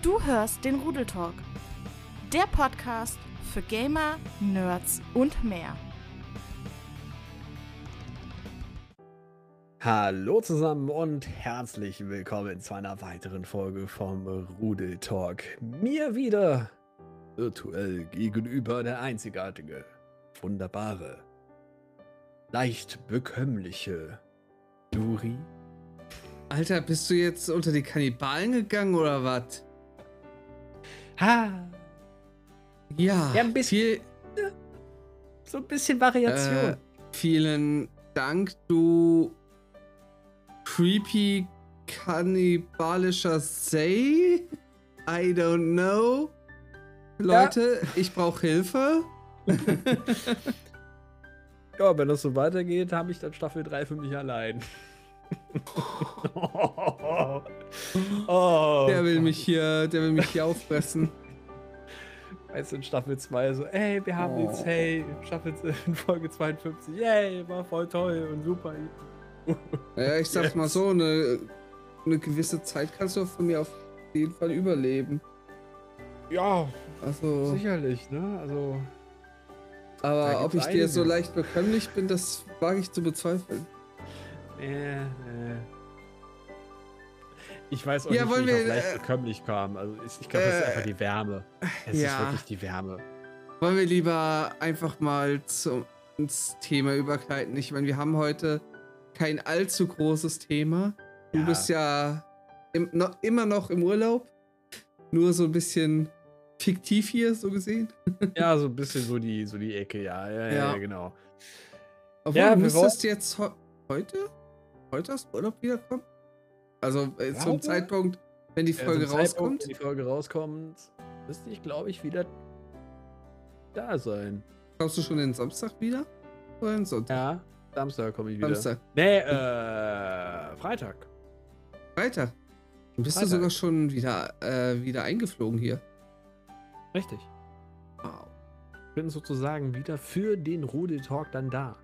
Du hörst den Rudeltalk, der Podcast für Gamer, Nerds und mehr. Hallo zusammen und herzlich willkommen zu einer weiteren Folge vom Rudeltalk. Mir wieder virtuell gegenüber der einzigartige, wunderbare, leicht bekömmliche Duri. Alter, bist du jetzt unter die Kannibalen gegangen oder was? Ha! Ja, Ja, ein bisschen. viel, So ein bisschen Variation. äh, vielen Dank, du creepy kannibalischer Say. I don't know. Leute, ich brauche Hilfe. ja, wenn das so weitergeht, habe ich dann Staffel 3 für mich allein. Oh, Der will mich hier, der will mich hier auffressen. Weißt du, in Staffel 2 so, ey, wir haben Oh. jetzt, hey, Staffel in Folge 52, yay, war voll toll und super. Ja, ich sag's mal Yes. so, eine, eine gewisse Zeit kannst du von mir auf jeden Fall überleben. Ja, Also, sicherlich, ne? Also, aber ob ich dir so leicht bekömmlich bin, das wage ich zu bezweifeln. Äh, äh. Ich weiß auch Ja, nicht, wie ich wir, auf leicht äh, bekömmlich kam. Also, ich, ich glaube, das ist einfach die Wärme. Es ist ja. wirklich die Wärme. Wollen wir lieber einfach mal zum, ins Thema übergleiten? Ich meine, wir haben heute kein allzu großes Thema. Du Ja. bist ja im, noch, immer noch im Urlaub. Nur so ein bisschen fiktiv hier, so gesehen. Ja, so ein bisschen so die, so die Ecke, ja, ja, ja, Ja. genau. Obwohl, Ja, du müsstest jetzt heu- heute? Heute aus Urlaub wiederkommen? Also äh, zum Glaube- Zeitpunkt, wenn die Ja, Folge zum Zeitpunkt, rauskommt. Wenn die Folge rauskommt, müsste ich, glaube ich, wieder da sein. Kommst du schon den Samstag wieder? Oder den Sonntag? Ja, Samstag komme ich wieder. Samstag. Nee, äh, Freitag. Freitag. Dann bist Freitag. du sogar schon wieder, äh, wieder eingeflogen hier. Richtig. Wow. Bin sozusagen wieder für den Rudel Talk dann da.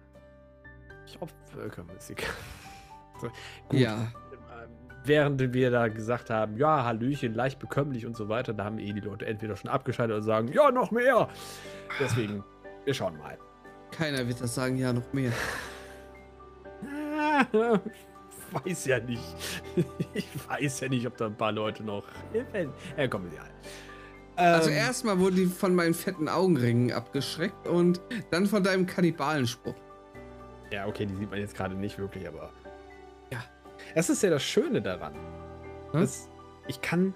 Ich hoffe, Völkermusik. So, Gut, Ja. äh, Während wir da gesagt haben, ja, Hallöchen, leicht bekömmlich und so weiter, da haben eh die Leute entweder schon abgeschaltet oder sagen, ja, noch mehr. Deswegen, wir schauen mal. Keiner wird das sagen, ja, noch mehr. weiß ja nicht. Ich weiß ja nicht, ob da ein paar Leute noch. Ja, komm, ja. Also Ähm, erstmal wurden die von meinen fetten Augenringen abgeschreckt und dann von deinem Kannibalenspruch. Ja, okay, die sieht man jetzt gerade nicht wirklich, aber. Das ist ja das Schöne daran. Hm? dass ich kann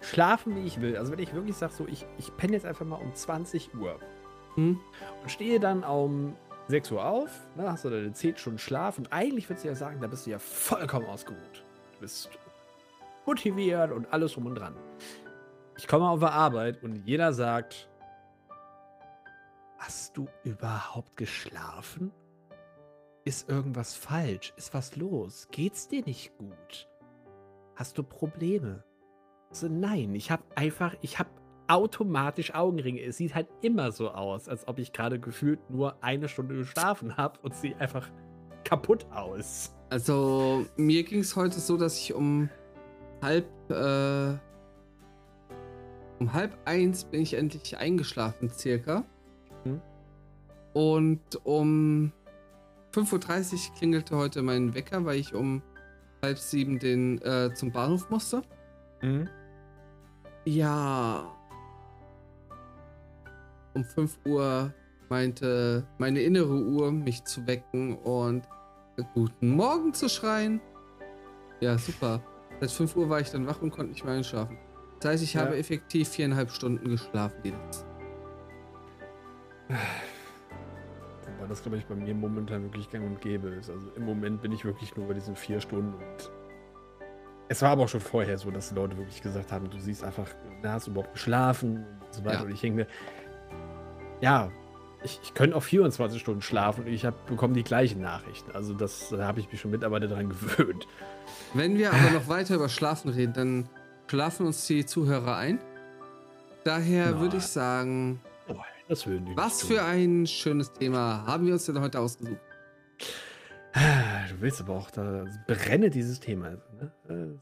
schlafen, wie ich will. Also wenn ich wirklich sage, so, ich, ich penne jetzt einfach mal um 20 Uhr Hm? und stehe dann um 6 Uhr auf, ne, hast du deine 10 Stunden Schlaf und eigentlich würdest du ja sagen, da bist du ja vollkommen ausgeruht. Du bist motiviert und alles drum und dran. Ich komme auf der Arbeit und jeder sagt, hast du überhaupt geschlafen? Ist irgendwas falsch? Ist was los? Geht's dir nicht gut? Hast du Probleme? So, nein, ich habe einfach, ich habe automatisch Augenringe. Es sieht halt immer so aus, als ob ich gerade gefühlt nur eine Stunde geschlafen habe und sehe einfach kaputt aus. Also mir ging es heute so, dass ich um halb äh, um halb eins bin ich endlich eingeschlafen circa. Hm. Und um 5.30 Uhr klingelte heute mein Wecker, weil ich um halb sieben den äh, zum Bahnhof musste. Ja. Um 5 Uhr meinte meine innere Uhr, mich zu wecken und guten Morgen zu schreien. Ja, super. Seit 5 Uhr war ich dann wach und konnte nicht mehr einschlafen. Das heißt, ich Ja. habe effektiv viereinhalb Stunden geschlafen. Die letzten. Das, glaube ich, bei mir momentan wirklich gang und gäbe ist. Also im Moment bin ich wirklich nur bei diesen vier Stunden und es war aber auch schon vorher so, dass die Leute wirklich gesagt haben, du siehst einfach, na, hast du überhaupt geschlafen und so weiter. Ja. Und ich denke mir, ja, ich, ich könnte auch 24 Stunden schlafen und ich hab, bekomme die gleichen Nachrichten. Also das da habe ich mich schon mittlerweile daran gewöhnt. Wenn wir aber noch weiter über Schlafen reden, dann schlafen uns die Zuhörer ein. Daher würde ich sagen, das würden die was für ein schönes Thema haben wir uns denn heute ausgesucht? tun. Du willst aber auch, da brenne dieses Thema. Ne?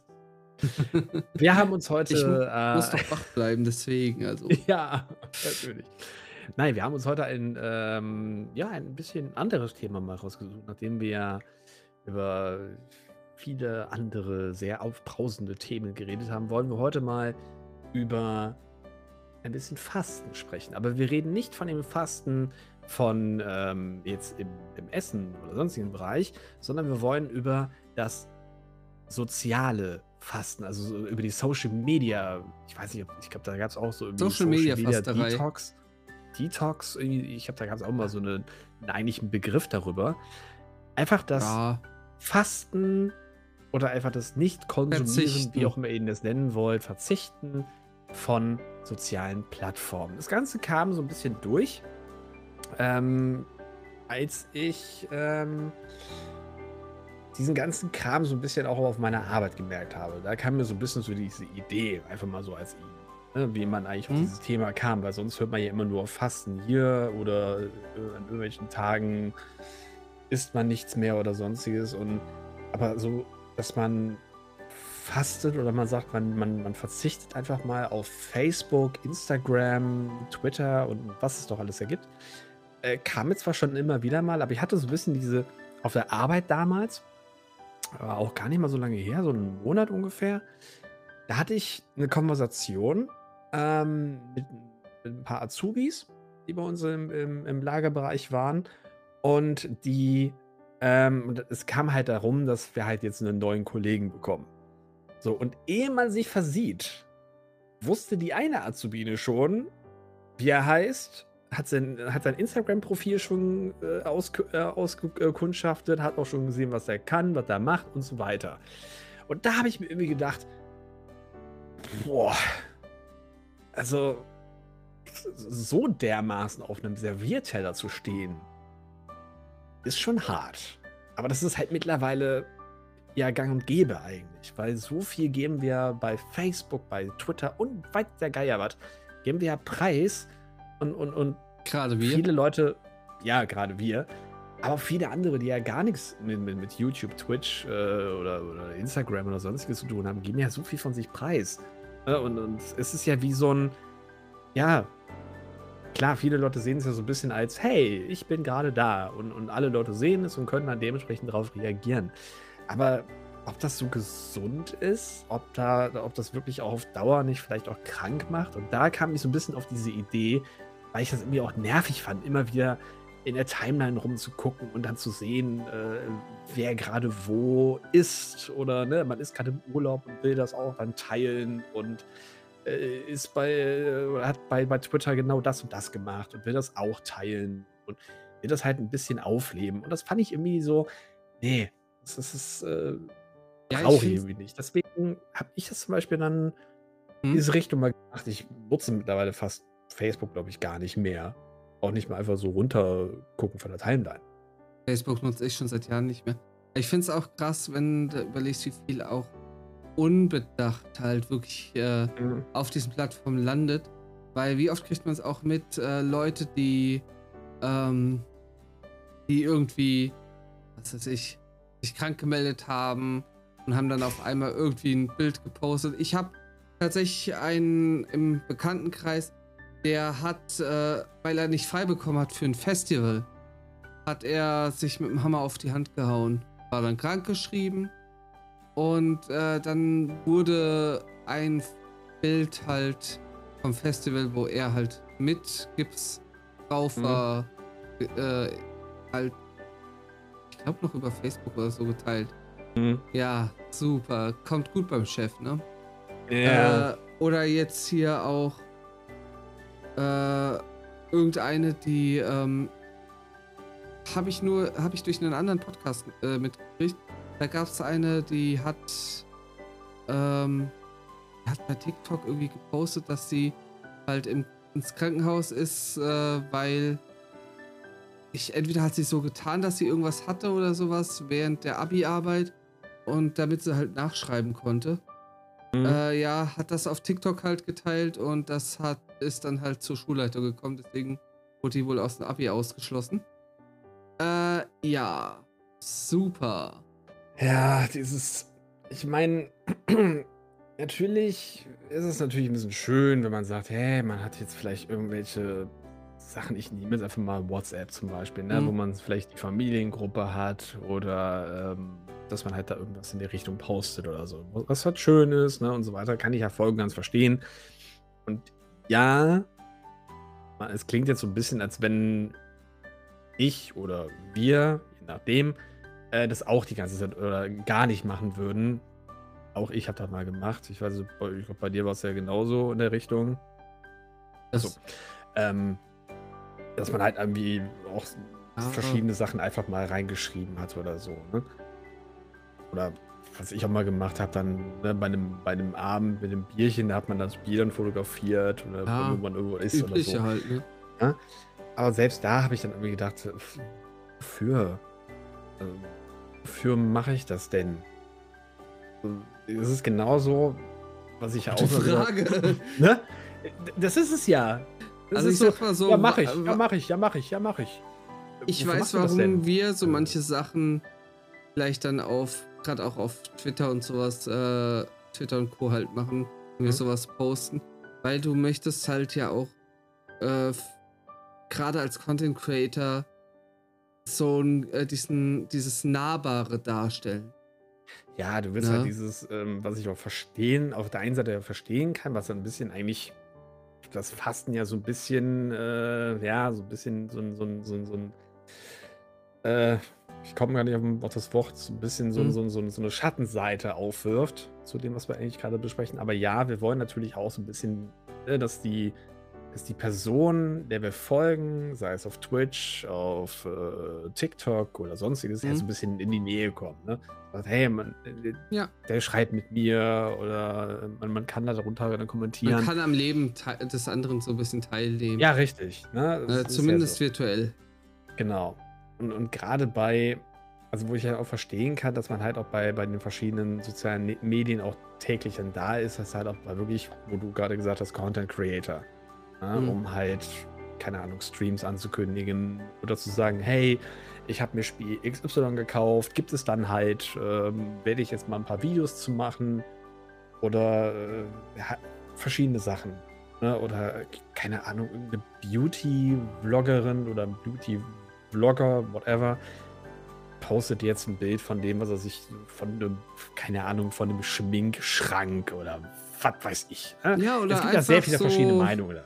Wir haben uns heute. Ich äh, muss doch wach bleiben, deswegen. Also. Ja, natürlich. Nein, wir haben uns heute ein, ähm, ja, ein bisschen anderes Thema mal rausgesucht, nachdem wir über viele andere sehr aufbrausende Themen geredet haben, wollen wir heute mal über ein bisschen Fasten sprechen. Aber wir reden nicht von dem Fasten von ähm, jetzt im, im Essen oder sonstigen Bereich, sondern wir wollen über das soziale Fasten, also so über die Social Media, ich weiß nicht, ich glaube, da gab es auch so irgendwie Social Media Fasterei. Detox. Detox, ich glaube, da gab es auch mal so eine, einen eigentlichen Begriff darüber. Einfach das Ja, Fasten oder einfach das Nicht-Konsumieren, wie auch immer ihr das nennen wollt, Verzichten von sozialen Plattformen. Das Ganze kam so ein bisschen durch, ähm, als ich ähm, diesen ganzen Kram so ein bisschen auch auf meiner Arbeit gemerkt habe. Da kam mir so ein bisschen so diese Idee, einfach mal so als ne, wie man eigentlich auf Mhm. dieses Thema kam, weil sonst hört man ja immer nur auf Fasten hier oder äh, an irgendwelchen Tagen isst man nichts mehr oder sonstiges und aber so, dass man fastet oder man sagt, man, man, man verzichtet einfach mal auf Facebook, Instagram, Twitter und was es doch alles ergibt, äh, kam mir zwar schon immer wieder mal, aber ich hatte so ein bisschen diese, auf der Arbeit damals, war auch gar nicht mal so lange her, so einen Monat ungefähr, da hatte ich eine Konversation ähm, mit, mit ein paar Azubis, die bei uns im, im, im Lagerbereich waren und die, ähm, es kam halt darum, dass wir halt jetzt einen neuen Kollegen bekommen. So, und ehe man sich versieht, wusste die eine Azubine schon, wie er heißt, hat sein, hat sein Instagram-Profil schon äh, ausku- äh, ausgekundschaftet, hat auch schon gesehen, was er kann, was er macht und so weiter. Und da habe ich mir irgendwie gedacht, boah, also so dermaßen auf einem Servierteller zu stehen, ist schon hart. Aber das ist halt mittlerweile ja gang und gäbe eigentlich, weil so viel geben wir bei Facebook, bei Twitter und weit der Geier was, geben wir ja Preis und, und, und gerade wir. viele Leute, ja, gerade wir, aber viele andere, die ja gar nichts mit, mit, mit YouTube, Twitch äh, oder, oder Instagram oder sonstiges zu tun haben, geben ja so viel von sich preis. Ne? Und, und es ist ja wie so ein, ja, klar, viele Leute sehen es ja so ein bisschen als, hey, ich bin gerade da. Und, und alle Leute sehen es und können dann dementsprechend darauf reagieren. Aber ob das so gesund ist, ob, da, ob das wirklich auch auf Dauer nicht vielleicht auch krank macht. Und da kam ich so ein bisschen auf diese Idee, weil ich das irgendwie auch nervig fand, immer wieder in der Timeline rumzugucken und dann zu sehen, äh, wer gerade wo ist. Oder ne, man ist gerade im Urlaub und will das auch dann teilen und äh, ist bei, äh, hat bei, bei Twitter genau das und das gemacht und will das auch teilen und will das halt ein bisschen aufleben. Und das fand ich irgendwie so, nee, das, ist äh, Ja, brauche ich irgendwie nicht. Deswegen habe ich das zum Beispiel dann in Hm? diese Richtung mal gemacht. Ich nutze mittlerweile fast Facebook, glaube ich, gar nicht mehr. Auch nicht mal einfach so runtergucken von der Timeline. Facebook nutze ich schon seit Jahren nicht mehr. Ich finde es auch krass, wenn du überlegst, wie viel auch unbedacht halt wirklich äh, auf diesen Plattformen landet. Weil wie oft kriegt man es auch mit, äh, Leute, die, ähm, die irgendwie, was weiß ich, sich krank gemeldet haben und haben dann auf einmal irgendwie ein Bild gepostet. Ich habe tatsächlich einen im Bekanntenkreis, der hat, äh, weil er nicht frei bekommen hat für ein Festival, hat er sich mit dem Hammer auf die Hand gehauen. War dann krankgeschrieben und äh, dann wurde ein Bild halt vom Festival, wo er halt mit Gips drauf Mhm. war, äh, halt, glaube noch über Facebook oder so geteilt. Ja, super. Kommt gut beim Chef, ne? Äh, oder jetzt hier auch äh, irgendeine, die ähm, habe ich nur, habe ich durch einen anderen Podcast äh, mitgekriegt. Da gab es eine, die hat, ähm, hat bei TikTok irgendwie gepostet, dass sie halt im, ins Krankenhaus ist, äh, weil ich entweder hat sie so getan, dass sie irgendwas hatte oder sowas während der Abi-Arbeit und damit sie halt nachschreiben konnte. Mhm. Äh, ja, hat das auf TikTok halt geteilt und das hat ist dann halt zur Schulleitung gekommen, deswegen wurde die wohl aus dem Abi ausgeschlossen. Äh, ja, super. Ja, dieses, ich meine, natürlich ist es natürlich ein bisschen schön, wenn man sagt, hey, man hat jetzt vielleicht irgendwelche Sachen, ich nehme jetzt einfach mal WhatsApp zum Beispiel, ne, wo Mhm. man vielleicht die Familiengruppe hat oder ähm, dass man halt da irgendwas in die Richtung postet oder so. Was halt schön ist, ne, und so weiter, kann ich ja voll und ganz verstehen. Und ja, es klingt jetzt so ein bisschen, als wenn ich oder wir, je nachdem, äh, das auch die ganze Zeit oder gar nicht machen würden. Auch ich habe das mal gemacht. Ich weiß, ich glaube, bei dir war es ja genauso in der Richtung. Das, So. Ähm, dass man halt irgendwie auch Ah. verschiedene Sachen einfach mal reingeschrieben hat oder so. Ne? Oder was ich auch mal gemacht habe, dann ne, bei, einem, bei einem Abend mit einem Bierchen, da hat man das Bier dann fotografiert oder Ja, wo man irgendwo ist oder so. halt, ne? Aber selbst da habe ich dann irgendwie gedacht, wofür? Ähm, Wofür mache ich das denn? Es ist genauso, was ich ja auch Frage. Ne? Das ist es ja. Das Also ist ich so, so, ja, mache ich, ja, mache ich, ja, mache ich, ja, mache ich. Ich Wofür weiß, warum denn? wir so manche Sachen vielleicht dann auf, gerade auch auf Twitter und sowas, äh, Twitter und Co. halt machen, wenn wir Mhm. sowas posten, weil du möchtest halt ja auch äh, gerade als Content Creator so ein, äh, diesen, dieses Nahbare darstellen. Ja, du willst Ja. halt dieses, ähm, was ich auch verstehen, auf der einen Seite ja verstehen kann, was ein bisschen eigentlich das Fasten ja so ein bisschen, äh, ja, so ein bisschen so ein, so ein, so ein, so ein äh, ich komme gar nicht auf, das Wort, so ein bisschen so, Mhm. so, so, so eine Schattenseite aufwirft zu dem, was wir eigentlich gerade besprechen. Aber ja, wir wollen natürlich auch so ein bisschen, äh, dass die, dass die Person, der wir folgen, sei es auf Twitch, auf äh, TikTok oder sonstiges, Mhm. so ein bisschen in die Nähe kommt. Ne? Sagt, hey, man, äh, Ja. der schreibt mit mir oder äh, man, man kann da darunter dann kommentieren. Man kann am Leben des anderen so ein bisschen teilnehmen. ja, richtig. Ne? Äh, ist ja zumindest so. virtuell. Genau. Und, und gerade bei, also wo ich ja auch verstehen kann, dass man halt auch bei, bei den verschiedenen sozialen Medien auch täglich dann da ist, das halt auch bei wirklich, wo du gerade gesagt hast, Content Creator. Ne? Mhm. Um halt, keine Ahnung, Streams anzukündigen oder zu sagen, hey, ich habe mir Spiel XY gekauft, gibt es dann halt, ähm, werde ich jetzt mal ein paar Videos zu machen oder äh, verschiedene Sachen. Ne? Oder, keine Ahnung, irgendeine Beauty-Vloggerin oder Beauty-Vlogger, whatever, postet jetzt ein Bild von dem, was er sich von einem, keine Ahnung, von einem Schminkschrank oder was weiß ich. Ne? Ja, oder es gibt ja sehr viele so- verschiedene Meinungen. da.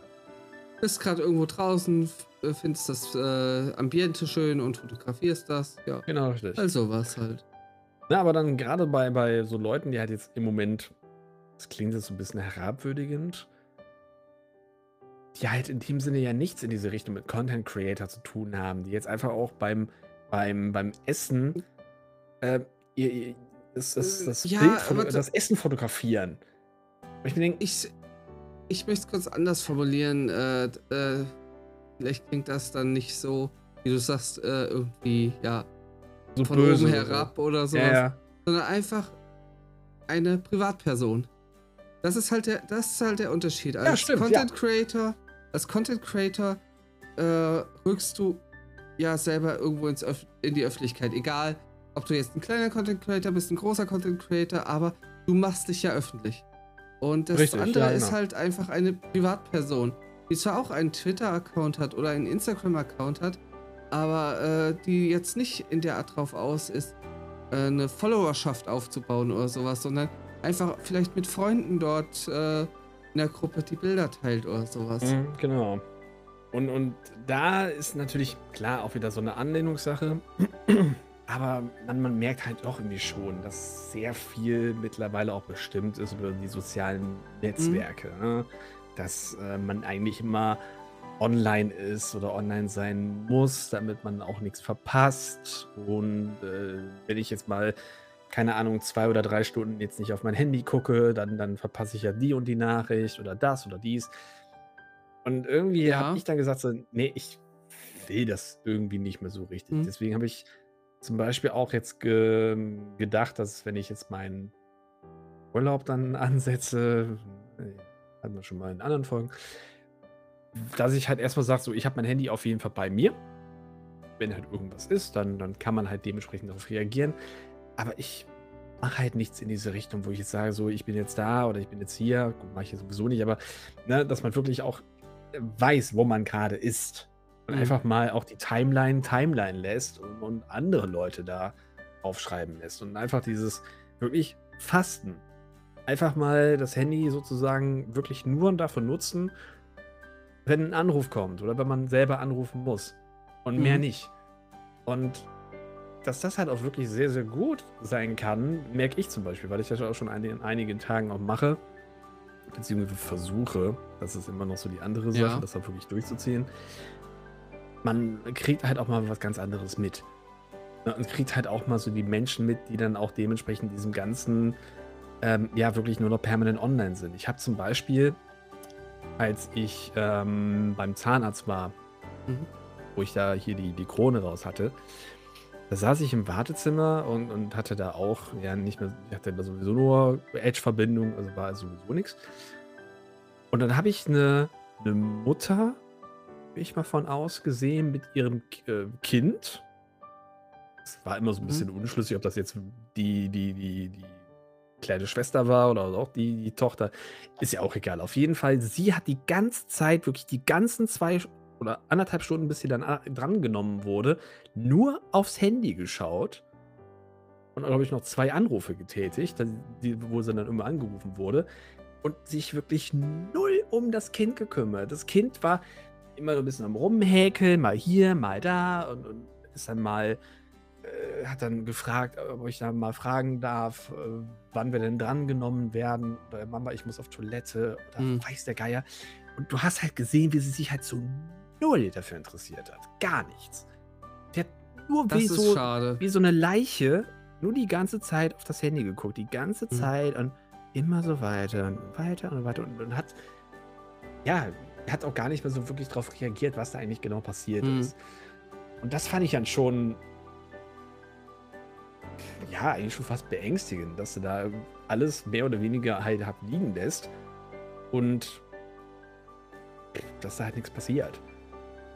Bist gerade irgendwo draußen, äh, findest das äh, Ambiente schön und fotografierst das. Ja, Genau, richtig. also was halt. Na, aber dann gerade bei, bei so Leuten, die halt jetzt im Moment, das klingt jetzt so ein bisschen herabwürdigend, die halt in dem Sinne ja nichts in diese Richtung mit Content Creator zu tun haben, die jetzt einfach auch beim, beim, beim Essen äh, ihr, ihr, das, das, das, Ja, Bild das Essen fotografieren. Und ich mir denke, Ich, ich möchte es kurz anders formulieren. Äh, äh, vielleicht klingt das dann nicht so, wie du sagst, äh, irgendwie, ja, so von oben oder so. herab oder sowas. Ja, ja. sondern einfach eine Privatperson. Das ist halt der, das ist halt der Unterschied. Als stimmt, Content Creator, als Content Creator äh, rückst du ja selber irgendwo ins Öff in die Öffentlichkeit. Egal, ob du jetzt ein kleiner Content Creator bist, ein großer Content Creator, aber du machst dich ja öffentlich. Und das Richtig, andere ja, ist genau. halt einfach eine Privatperson, die zwar auch einen Twitter-Account hat oder einen Instagram-Account hat, aber äh, die jetzt nicht in der Art drauf aus ist, äh, eine Followerschaft aufzubauen oder sowas, sondern einfach vielleicht mit Freunden dort äh, in der Gruppe die Bilder teilt oder sowas. Mhm, genau. Und, und da ist natürlich klar auch wieder so eine Anlehnungssache. Aber man, man merkt halt doch irgendwie schon, dass sehr viel mittlerweile auch bestimmt ist über die sozialen Netzwerke. Ne? Dass äh, man eigentlich immer online ist oder online sein muss, damit man auch nichts verpasst. Und äh, wenn ich jetzt mal, keine Ahnung, zwei oder drei Stunden jetzt nicht auf mein Handy gucke, dann, dann verpasse ich ja die und die Nachricht oder das oder dies. Und irgendwie Ja. habe ich dann gesagt, so, nee, ich will das irgendwie nicht mehr so richtig. Mhm. Deswegen habe ich zum Beispiel auch jetzt ge gedacht, dass wenn ich jetzt meinen Urlaub dann ansetze, äh, hatten wir schon mal in anderen Folgen, dass ich halt erstmal sage, so, ich habe mein Handy auf jeden Fall bei mir. Wenn halt irgendwas ist, dann, dann kann man halt dementsprechend darauf reagieren. Aber ich mache halt nichts in diese Richtung, wo ich jetzt sage, so, ich bin jetzt da oder ich bin jetzt hier. Mache ich ja sowieso nicht, aber ne, dass man wirklich auch weiß, wo man gerade ist. Und Mhm. einfach mal auch die Timeline Timeline lässt und, und andere Leute da aufschreiben lässt. Und einfach dieses wirklich Fasten. Einfach mal das Handy sozusagen wirklich nur dafür nutzen, wenn ein Anruf kommt oder wenn man selber anrufen muss. Und mehr Mhm. nicht. Und dass das halt auch wirklich sehr, sehr gut sein kann, merke ich zum Beispiel, weil ich das auch schon in einigen Tagen auch mache, beziehungsweise versuche, das ist immer noch so die andere Sache, Ja. das auch wirklich durchzuziehen. Man kriegt halt auch mal was ganz anderes mit. Ne, Und kriegt halt auch mal so die Menschen mit, die dann auch dementsprechend diesem ganzen, ähm, ja, wirklich nur noch permanent online sind. Ich habe zum Beispiel, als ich ähm, beim Zahnarzt war, Mhm. wo ich da hier die, die Krone raus hatte, da saß ich im Wartezimmer und, und hatte da auch, ja, nicht mehr, ich hatte da sowieso nur Edge-Verbindung, also war sowieso nichts. Und dann habe ich eine, eine Mutter, ich mal von aus, gesehen mit ihrem äh, Kind. Es war immer so ein Mhm. bisschen unschlüssig, ob das jetzt die, die, die, die kleine Schwester war oder auch die, die Tochter. Ist ja auch egal. Auf jeden Fall, sie hat die ganze Zeit, wirklich die ganzen zwei oder anderthalb Stunden, bis sie dann a- drangenommen wurde, nur aufs Handy geschaut. Und habe ich noch zwei Anrufe getätigt, wo sie dann immer angerufen wurde. Und sich wirklich null um das Kind gekümmert. Das Kind war immer so ein bisschen am Rumhäkeln, mal hier, mal da. Und, und ist dann mal, äh, hat dann gefragt, ob ich da mal fragen darf, äh, wann wir denn drangenommen werden. Oder Mama, ich muss auf Toilette. Oder Hm. weiß der Geier. Und du hast halt gesehen, wie sie sich halt so null dafür interessiert hat. Gar nichts. Die hat nur Das wie ist so, schade. wie so eine Leiche nur die ganze Zeit auf das Handy geguckt. Die ganze Mhm. Zeit und immer so weiter und weiter und weiter und, und hat, ja, hat auch gar nicht mehr so wirklich darauf reagiert, was da eigentlich genau passiert Mhm. ist. Und das fand ich dann schon, ja, eigentlich schon fast beängstigend, dass du da alles mehr oder weniger halt hab liegen lässt und dass da halt nichts passiert.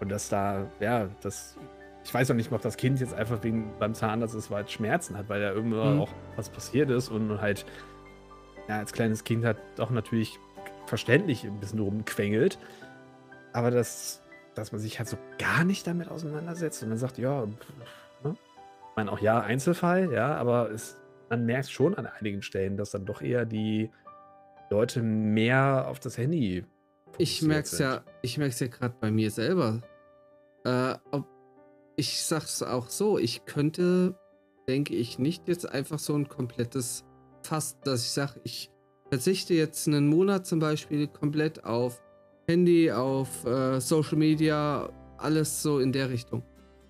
Und dass da, ja, das, ich weiß auch nicht mal, ob das Kind jetzt einfach wegen beim Zahnarzt ist, weil es Schmerzen hat, weil da irgendwann Mhm. auch was passiert ist und halt, ja, als kleines Kind hat doch natürlich verständlich ein bisschen rumquengelt. Aber das, dass man sich halt so gar nicht damit auseinandersetzt und dann sagt, ja, pff, ne? ich meine auch ja, Einzelfall, ja, aber es, man merkt schon an einigen Stellen, dass dann doch eher die Leute mehr auf das Handy Ich merk's sind. ja, ich merk's ja gerade bei mir selber. Äh, ob, ich sag's auch so, ich könnte, denke ich, nicht jetzt einfach so ein komplettes Fass, dass ich sage, ich verzichte jetzt einen Monat zum Beispiel komplett auf Handy, auf äh, Social Media, alles so in der Richtung.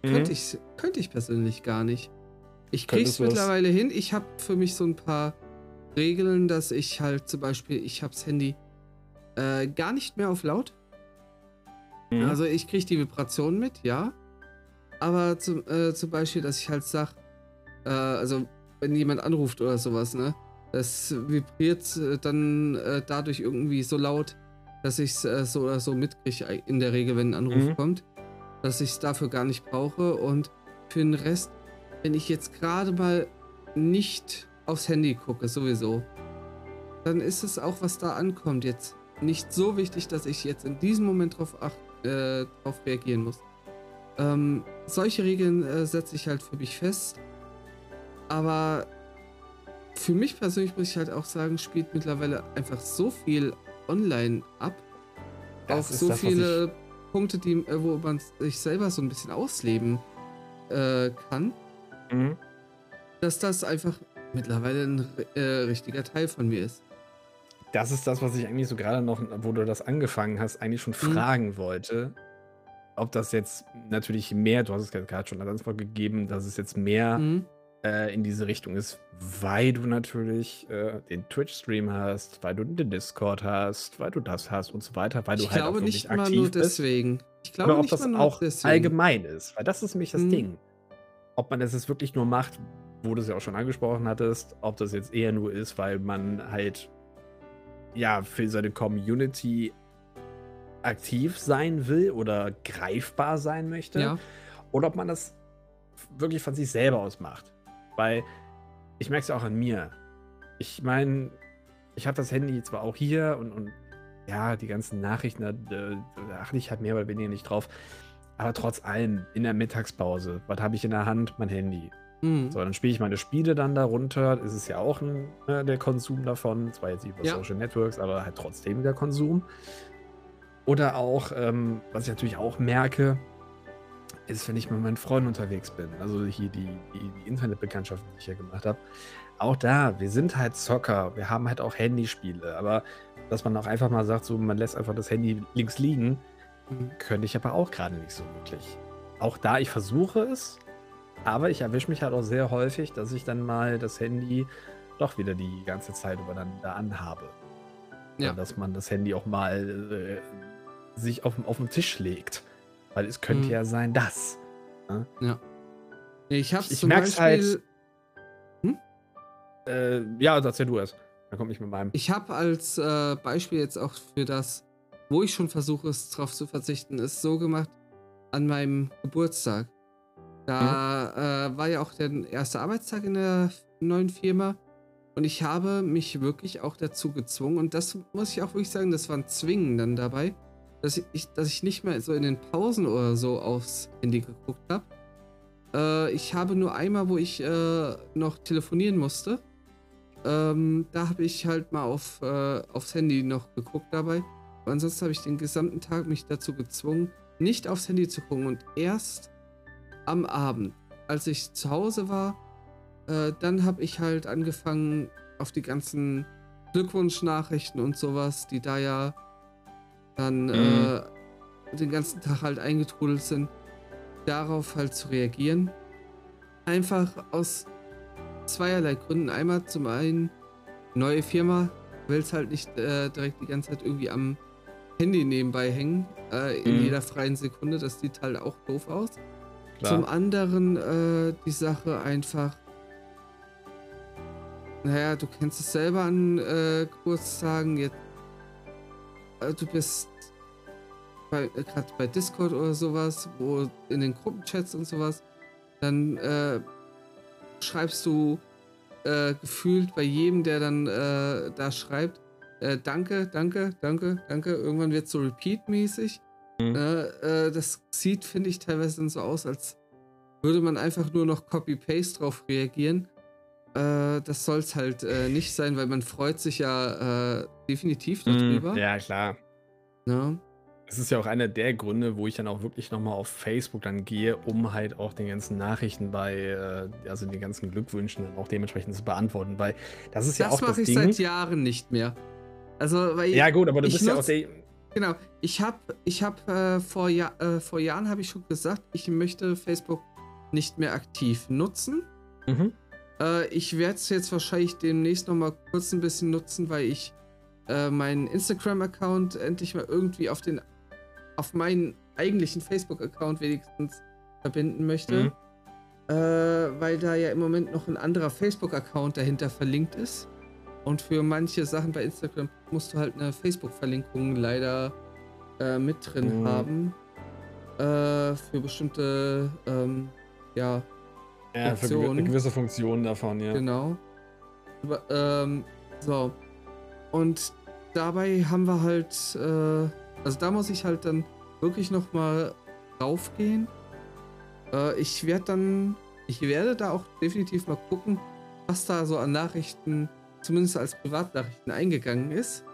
Mhm. Könnte, ich, könnte ich persönlich gar nicht. Ich krieg's das- mittlerweile hin. Ich habe für mich so ein paar Regeln, dass ich halt zum Beispiel, ich hab's Handy äh, gar nicht mehr auf laut. Mhm. Also ich kriege die Vibration mit, ja. Aber zum, äh, zum Beispiel, dass ich halt sag, äh, also wenn jemand anruft oder sowas, ne, das vibriert äh, dann äh, dadurch irgendwie so laut, dass ich es äh, so oder so mitkriege, in der Regel, wenn ein Anruf Mhm. kommt, dass ich es dafür gar nicht brauche. Und für den Rest, wenn ich jetzt gerade mal nicht aufs Handy gucke, sowieso, dann ist es auch, was da ankommt, jetzt nicht so wichtig, dass ich jetzt in diesem Moment drauf, acht, äh, drauf reagieren muss. Ähm, solche Regeln äh, setze ich halt für mich fest. Aber für mich persönlich muss ich halt auch sagen, spielt mittlerweile einfach so viel online ab. Das auf ist so das, viele Punkte, die, äh, wo man sich selber so ein bisschen ausleben äh, kann, Mhm. dass das einfach mittlerweile ein äh, richtiger Teil von mir ist. Das ist das, was ich eigentlich so gerade noch, wo du das angefangen hast, eigentlich schon Mhm. fragen wollte. Ob das jetzt natürlich mehr, du hast es gerade schon als Antwort gegeben, dass es jetzt mehr Mhm. Äh, in diese Richtung ist, weil du natürlich äh, den Twitch-Stream hast, weil du den Discord hast, weil du das hast und so weiter, weil du Ich halt glaube auch nicht mal aktiv nur bist. deswegen. Ich glaube Oder ob nicht das mal nur auch deswegen. allgemein ist, weil das ist nämlich das Mhm. Ding. Ob man das jetzt wirklich nur macht, wo du es ja auch schon angesprochen hattest, ob das jetzt eher nur ist, weil man halt ja für seine Community aktiv sein will oder greifbar sein möchte, Ja. oder ob man das wirklich von sich selber aus macht. Weil ich merke es auch an mir. Ich meine, ich habe das Handy zwar auch hier und, und ja, die ganzen Nachrichten, da, da achte ich halt mehr oder weniger nicht drauf. Aber trotz allem, in der Mittagspause, was habe ich in der Hand? Mein Handy. Mhm. So, dann spiele ich meine Spiele dann darunter. Es ist ja auch ein, ne, der Konsum davon. Zwar jetzt über Ja. Social Networks, aber halt trotzdem der Konsum. Oder auch, ähm, was ich natürlich auch merke, ist, wenn ich mit meinen Freunden unterwegs bin. Also hier die, die, die Internetbekanntschaften, die ich hier gemacht habe. Auch da, wir sind halt Zocker. Wir haben halt auch Handyspiele. Aber dass man auch einfach mal sagt, so, man lässt einfach das Handy links liegen, könnte ich aber auch gerade nicht so wirklich. Auch da, ich versuche es, aber ich erwische mich halt auch sehr häufig, dass ich dann mal das Handy doch wieder die ganze Zeit über dann da anhabe. Ja. Ja. Dass man das Handy auch mal äh, sich auf, auf den Tisch legt. Weil es könnte Mhm. ja sein, dass. Nee, Ich hab's Ich zum merk's Beispiel, halt- Äh, ja, erzähl du es. Dann komme ich mit meinem. Ich habe als äh, Beispiel jetzt auch für das, wo ich schon versuche, es drauf zu verzichten, ist so gemacht an meinem Geburtstag. Da äh, war ja auch der erste Arbeitstag in der neuen Firma und ich habe mich wirklich auch dazu gezwungen und das muss ich auch wirklich sagen, das war ein Zwingen dann dabei, dass ich, dass ich nicht mehr so in den Pausen oder so aufs Handy geguckt habe. Äh, ich habe nur einmal, wo ich äh, noch telefonieren musste, ähm, da habe ich halt mal auf, äh, aufs Handy noch geguckt dabei. Aber ansonsten habe ich den gesamten Tag mich dazu gezwungen, nicht aufs Handy zu gucken. Und erst am Abend, als ich zu Hause war, äh, dann habe ich halt angefangen, auf die ganzen Glückwunschnachrichten und sowas, die da ja dann äh, den ganzen Tag halt eingetrudelt sind, darauf halt zu reagieren. Einfach aus zweierlei Gründen. Einmal zum einen, neue Firma, willst halt nicht äh, direkt die ganze Zeit irgendwie am Handy nebenbei hängen, äh, in Mhm. jeder freien Sekunde. Das sieht halt auch doof aus. Klar. Zum anderen äh, die Sache einfach, naja, du kennst es selber an äh, Geburtstagen, jetzt, äh, du bist äh, gerade bei Discord oder sowas, wo in den Gruppenchats und sowas, dann äh, schreibst du äh, gefühlt bei jedem, der dann äh, da schreibt, äh, danke, danke, danke, danke. Irgendwann wird so repeat-mäßig. Mhm. Äh, äh, das sieht, finde ich, teilweise dann so aus, als würde man einfach nur noch Copy-Paste drauf reagieren. Äh, das soll es halt äh, nicht sein, weil man freut sich ja äh, definitiv darüber. Mhm. Ja, klar. Ne? Es ist ja auch einer der Gründe, wo ich dann auch wirklich nochmal auf Facebook dann gehe, um halt auch den ganzen Nachrichten bei, äh, also den ganzen Glückwünschen dann auch dementsprechend zu beantworten, weil das ist ja Das auch das mache ich Ding. seit Jahren nicht mehr. Also, weil ja gut, aber du bist ja auch der, Genau, ich habe ich hab, äh, vor, ja äh, vor Jahren habe ich schon gesagt, ich möchte Facebook nicht mehr aktiv nutzen. Mhm. Äh, ich werde es jetzt wahrscheinlich demnächst noch mal kurz ein bisschen nutzen, weil ich äh, meinen Instagram-Account endlich mal irgendwie auf den auf meinen eigentlichen Facebook-Account wenigstens verbinden möchte. Mhm. Äh, weil da ja im Moment noch ein anderer Facebook-Account dahinter verlinkt ist. Und für manche Sachen bei Instagram musst du halt eine Facebook-Verlinkung leider äh, mit drin Mhm. haben. Äh, für bestimmte, ähm, ja, ja, für Funktion. gew- gewisse Funktionen davon, ja. Genau. Aber, ähm, so. Und dabei haben wir halt, äh, also da muss ich halt dann wirklich nochmal raufgehen. Äh, ich werde dann, ich werde da auch definitiv mal gucken, was da so an Nachrichten, zumindest als Privatnachrichten eingegangen ist.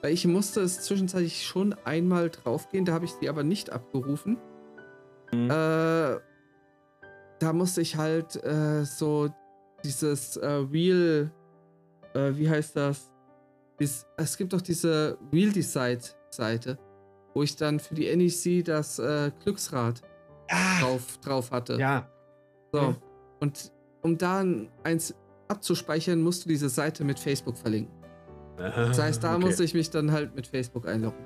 Weil ich musste es zwischenzeitlich schon einmal draufgehen, da habe ich die aber nicht abgerufen. Mhm. Äh, da musste ich halt äh, so dieses äh, Real, äh, wie heißt das? Dies, es gibt doch diese Real Decide Seite, wo ich dann für die NEC das äh, Glücksrad Ah, drauf, drauf hatte. ja. So. Mhm. Und um da ein- eins abzuspeichern, musst du diese Seite mit Facebook verlinken. Das heißt, da okay. musste ich mich dann halt mit Facebook einloggen.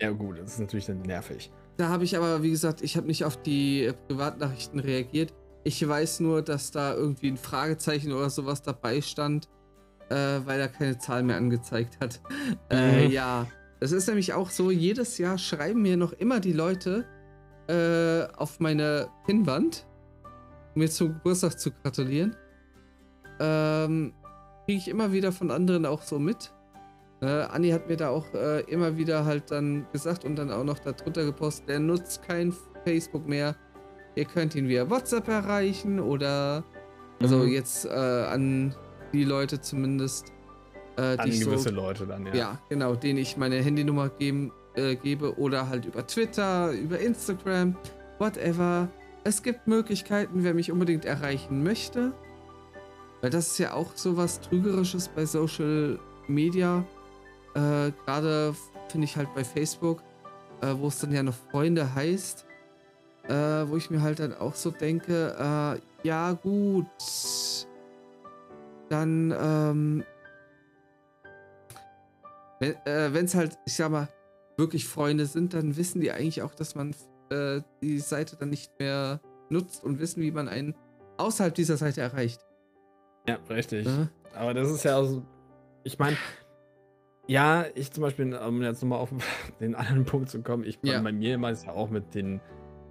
Ja, gut, das ist natürlich dann nervig. Da habe ich aber, wie gesagt, ich habe nicht auf die Privatnachrichten reagiert. Ich weiß nur, dass da irgendwie ein Fragezeichen oder sowas dabei stand, äh, weil er keine Zahl mehr angezeigt hat. Äh, Mhm. ja, das ist nämlich auch so, jedes Jahr schreiben mir noch immer die Leute äh, auf meine Pinnwand, um mir zum Geburtstag zu gratulieren. ähm, kriege ich immer wieder von anderen auch so mit. Äh, Anni hat mir da auch äh, immer wieder halt dann gesagt und dann auch noch darunter gepostet, er nutzt kein Facebook mehr. Ihr könnt ihn via WhatsApp erreichen oder also Mhm. jetzt äh, an die Leute zumindest, äh, An gewisse so, Leute dann, ja. ja. genau, denen ich meine Handynummer geben, äh, gebe oder halt über Twitter, über Instagram, whatever. Es gibt Möglichkeiten, wer mich unbedingt erreichen möchte. Weil das ist ja auch so was Trügerisches bei Social Media. Äh, Gerade finde ich halt bei Facebook, äh, wo es dann ja noch Freunde heißt, äh, wo ich mir halt dann auch so denke, äh, ja gut, dann, ähm, wenn es halt, ich sag mal, wirklich Freunde sind, dann wissen die eigentlich auch, dass man äh, die Seite dann nicht mehr nutzt und wissen, wie man einen außerhalb dieser Seite erreicht. Ja, richtig. Ne? Aber das ist ja also, ich meine, ja, ich zum Beispiel, um jetzt nochmal auf den anderen Punkt zu kommen, ich Ja. bei mir immer ist ja auch mit den,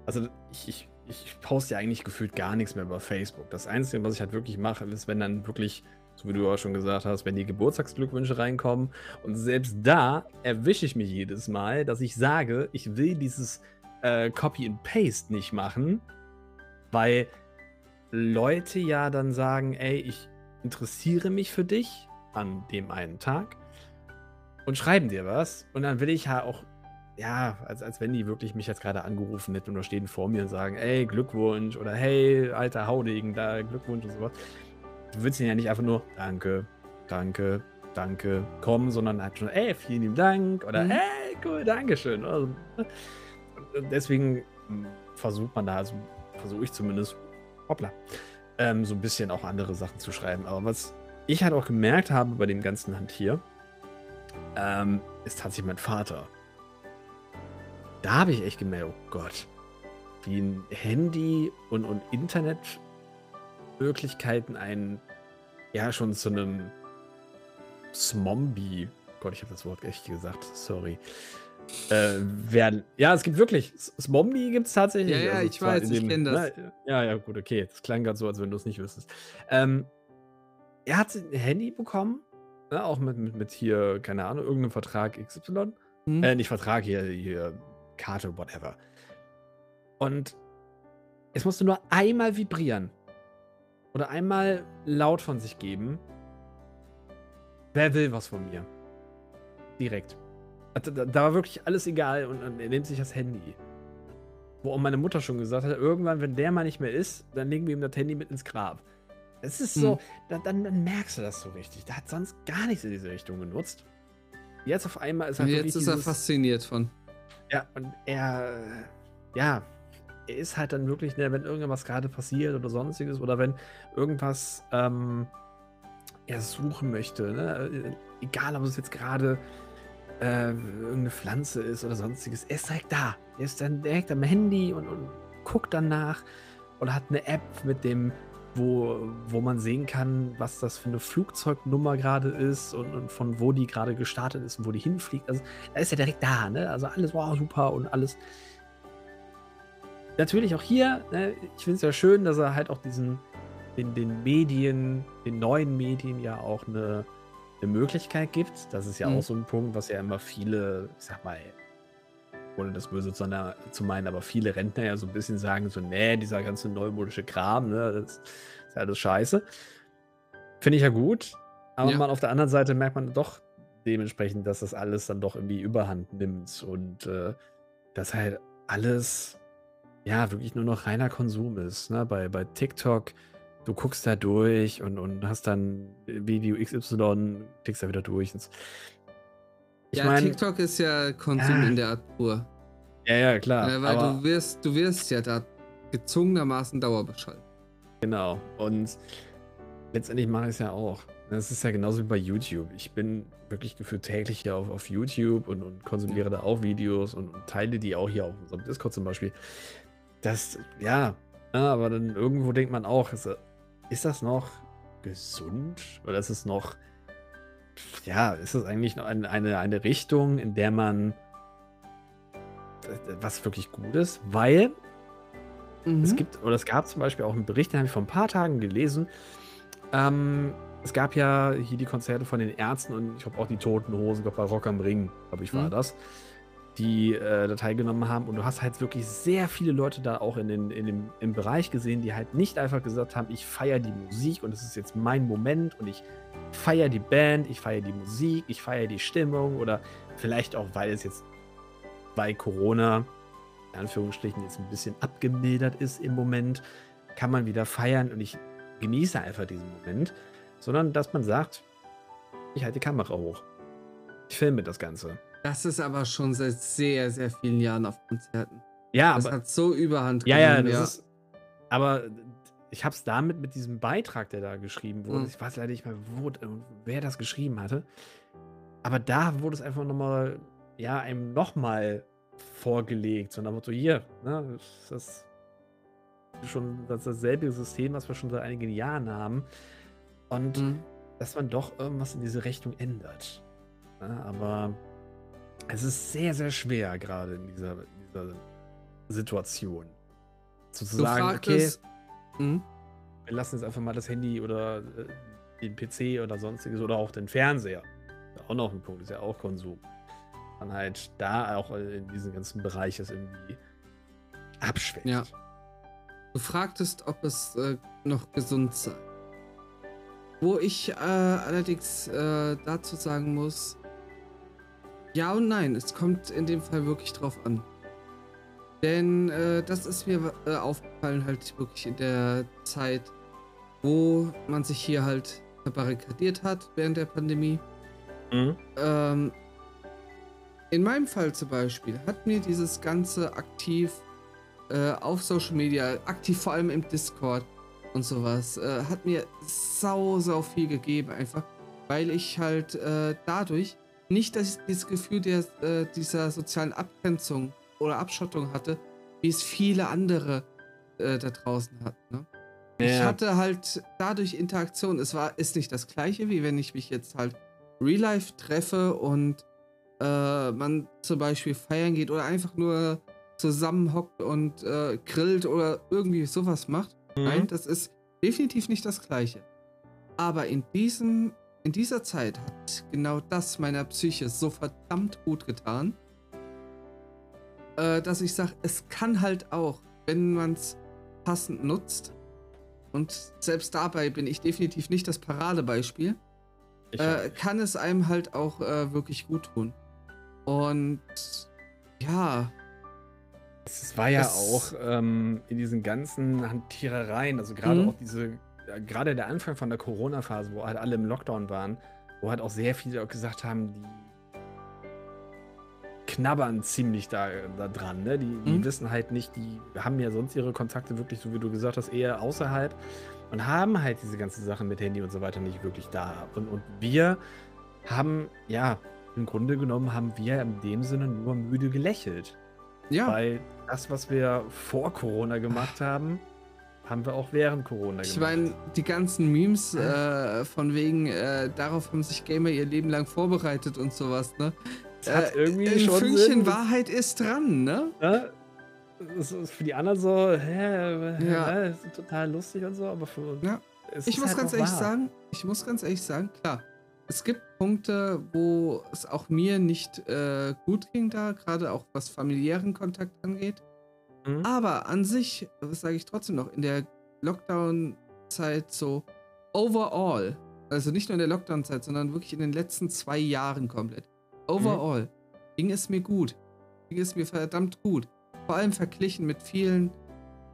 also ich, ich, ich poste ja eigentlich gefühlt gar nichts mehr über Facebook. Das Einzige, was ich halt wirklich mache, ist, wenn dann wirklich, so wie du auch schon gesagt hast, wenn die Geburtstagsglückwünsche reinkommen und selbst da erwische ich mich jedes Mal, dass ich sage, ich will dieses äh, Copy and Paste nicht machen, weil Leute ja dann sagen, ey, ich interessiere mich für dich an dem einen Tag und schreiben dir was. Und dann will ich ja auch, ja, als, als wenn die wirklich mich jetzt gerade angerufen hätten oder stehen vor mir und sagen, ey, Glückwunsch oder hey, alter Haudegen, da Glückwunsch und sowas. Du willst ihnen ja nicht einfach nur Danke, danke, danke kommen, sondern halt schon, ey, vielen lieben Dank oder Mhm. hey, cool, Dankeschön. Also, und deswegen hm, versucht man da, also versuche ich zumindest, hoppla, ähm, so ein bisschen auch andere Sachen zu schreiben. Aber was ich halt auch gemerkt habe bei dem ganzen Hand hier, ähm, ist tatsächlich mein Vater. Da habe ich echt gemerkt, oh Gott, wie ein Handy und, und Internetmöglichkeiten einen ja schon zu einem Smombie, Gott, ich habe das Wort echt gesagt, sorry. Äh, werden. Ja, es gibt wirklich. S- Smombie gibt es tatsächlich. Ja, ja, ich zwar weiß, in ich kenn das. ne, Ja, ja, gut, okay. Das klang gerade so, als wenn du es nicht wüsstest. Ähm, er hat ein Handy bekommen, ne, auch mit, mit, mit hier, keine Ahnung, irgendeinem Vertrag XY. Hm? Äh, nicht Vertrag, hier, hier, Karte, whatever. Und es musste nur einmal vibrieren. Oder einmal laut von sich geben. Wer will was von mir? Direkt. Da, da, da war wirklich alles egal und, und er nimmt sich das Handy. Wo auch meine Mutter schon gesagt hat, irgendwann, wenn der mal nicht mehr ist, dann legen wir ihm das Handy mit ins Grab. Es ist so, Hm. da, dann, dann merkst du das so richtig. Der hat sonst gar nichts in diese Richtung genutzt. Jetzt auf einmal ist halt jetzt ist er fasziniert von. Ja, und er, äh, ja, er ist halt dann wirklich, ne, wenn irgendwas gerade passiert oder sonstiges oder wenn irgendwas ähm, er suchen möchte, ne, äh, egal ob es jetzt gerade äh, irgendeine Pflanze ist oder sonstiges, er ist direkt da. Er ist dann direkt am Handy und, und guckt danach oder hat eine App mit dem, wo, wo man sehen kann, was das für eine Flugzeugnummer gerade ist und, und von wo die gerade gestartet ist und wo die hinfliegt. Also da ist er direkt da, ne? Also alles, wow, super und alles. Natürlich auch hier, ne? ich finde es ja schön, dass er halt auch diesen, den, den Medien, den neuen Medien ja auch eine, eine Möglichkeit gibt. Das ist ja Mhm. auch so ein Punkt, was ja immer viele, ich sag mal, ohne das Böse zu, zu meinen, aber viele Rentner ja so ein bisschen sagen, so, nee, dieser ganze neumodische Kram, ne, das ist ja alles scheiße. Finde ich ja gut, aber Ja. mal auf der anderen Seite merkt man doch dementsprechend, dass das alles dann doch irgendwie überhand nimmt und äh, dass halt alles ja wirklich nur noch reiner Konsum ist. Ne? Bei, bei TikTok, du guckst da durch und, und hast dann Video XY, klickst da wieder durch. Ich ja, mein- TikTok ist ja Konsum Ja. in der Art pur. ja, ja, klar. äh, weil du wirst, du wirst ja da gezwungenermaßen dauerbeschaltet. Genau. Und letztendlich mache ich es ja auch. Das ist ja genauso wie bei YouTube. Ich bin wirklich gefühlt täglich hier auf, auf YouTube und, und konsumiere da auch Videos und, und teile die auch hier auf unserem Discord zum Beispiel. Das, ja, ja, aber dann irgendwo denkt man auch, ist, ist das noch gesund? Oder ist es noch, ja, ist es eigentlich noch eine, eine, eine Richtung, in der man äh, was wirklich gut ist? Weil Mhm. es gibt, oder es gab zum Beispiel auch einen Bericht, den habe ich vor ein paar Tagen gelesen, Ähm, es gab ja hier die Konzerte von den Ärzten und ich habe auch die Toten Hosen, glaube bei Rock am Ring, glaube ich, war Mhm. das, die äh, da teilgenommen haben. Und du hast halt wirklich sehr viele Leute da auch in den, in dem, im Bereich gesehen, die halt nicht einfach gesagt haben, ich feiere die Musik und es ist jetzt mein Moment und ich feiere die Band, ich feiere die Musik, ich feiere die Stimmung oder vielleicht auch, weil es jetzt bei Corona, in Anführungsstrichen, jetzt ein bisschen abgemildert ist im Moment, kann man wieder feiern und ich genieße einfach diesen Moment, sondern dass man sagt, ich halte die Kamera hoch. Ich filme das Ganze. Das ist aber schon seit sehr, sehr vielen Jahren auf Konzerten. Ja, Das aber hat so überhand ja, ja, genommen, das ist. Aber ich habe es damit mit diesem Beitrag, der da geschrieben wurde. Mhm. Ich weiß leider nicht mehr, wo, wer das geschrieben hatte. Aber da wurde es einfach nochmal, ja, einem nochmal vorgelegt. So nach dem Motto, hier, ne, das ist schon das dasselbe System, was wir schon seit einigen Jahren haben. Und Mhm. dass man doch irgendwas in diese Richtung ändert. Ja, aber es ist sehr, sehr schwer, gerade in dieser, in dieser Situation. Zu sagen, okay. Mhm. wir lassen jetzt einfach mal das Handy oder äh, den PC oder sonstiges oder auch den Fernseher. Auch noch ein Punkt, ist ja auch Konsum. Dann halt da auch in diesem ganzen Bereich es irgendwie abschwächt. Ja. Du fragtest, ob es äh, noch gesund sei. Wo ich äh, allerdings äh, dazu sagen muss, ja und nein, es kommt in dem Fall wirklich drauf an. Denn äh, das ist mir äh, aufgefallen halt wirklich in der Zeit, wo man sich hier halt verbarrikadiert hat während der Pandemie. Mhm. Ähm, in meinem Fall zum Beispiel hat mir dieses ganze aktiv äh, auf Social Media, aktiv vor allem im Discord und sowas, äh, hat mir sau, sau viel gegeben einfach, weil ich halt äh, dadurch nicht das, dieses Gefühl der, äh, dieser sozialen Abgrenzung oder Abschottung hatte, wie es viele andere äh, da draußen hatten. Ne? Ich Ja. hatte halt dadurch Interaktion. Es war, ist nicht das gleiche, wie wenn ich mich jetzt halt real life treffe und äh, man zum Beispiel feiern geht oder einfach nur zusammenhockt und äh, grillt oder irgendwie sowas macht. Mhm. Nein, das ist definitiv nicht das gleiche. Aber in diesem, in dieser Zeit hat genau das meiner Psyche so verdammt gut getan, äh, dass ich sage, es kann halt auch, wenn man es passend nutzt, und selbst dabei bin ich definitiv nicht das Paradebeispiel, äh, kann es einem halt auch äh, wirklich gut tun. Und ja, Es war ja auch ähm, in diesen ganzen Hantierereien, also gerade Mhm. auch diese, gerade der Anfang von der Corona-Phase, wo halt alle im Lockdown waren, wo halt auch sehr viele auch gesagt haben, die knabbern ziemlich da, da dran, ne? Die, die Mhm. wissen halt nicht, die haben ja sonst ihre Kontakte wirklich, so wie du gesagt hast, eher außerhalb und haben halt diese ganzen Sachen mit Handy und so weiter nicht wirklich da. Und, und wir haben, ja, im Grunde genommen haben wir in dem Sinne nur müde gelächelt. ja, Weil das, was wir vor Corona gemacht haben, haben wir auch während Corona ich gemacht. meine, die ganzen Memes äh, von wegen, äh, darauf haben sich Gamer ihr Leben lang vorbereitet und sowas, ne? es hat äh, irgendwie Ein schon Fünkchen Sinn, Wahrheit ist dran, ne? Ne? Das ist für die anderen so, hä, hä, Ja. das ist total lustig und so, aber für uns Ja. Ich muss halt ganz ehrlich wahr. sagen, ich muss ganz ehrlich sagen, klar, es gibt Punkte, wo es auch mir nicht äh, gut ging da, gerade auch was familiären Kontakt angeht. Mhm. Aber an sich, das sage ich trotzdem noch, in der Lockdown-Zeit so overall, also nicht nur in der Lockdown-Zeit, sondern wirklich in den letzten zwei Jahren komplett, overall ging es mir gut. Ging es mir verdammt gut. Vor allem verglichen mit vielen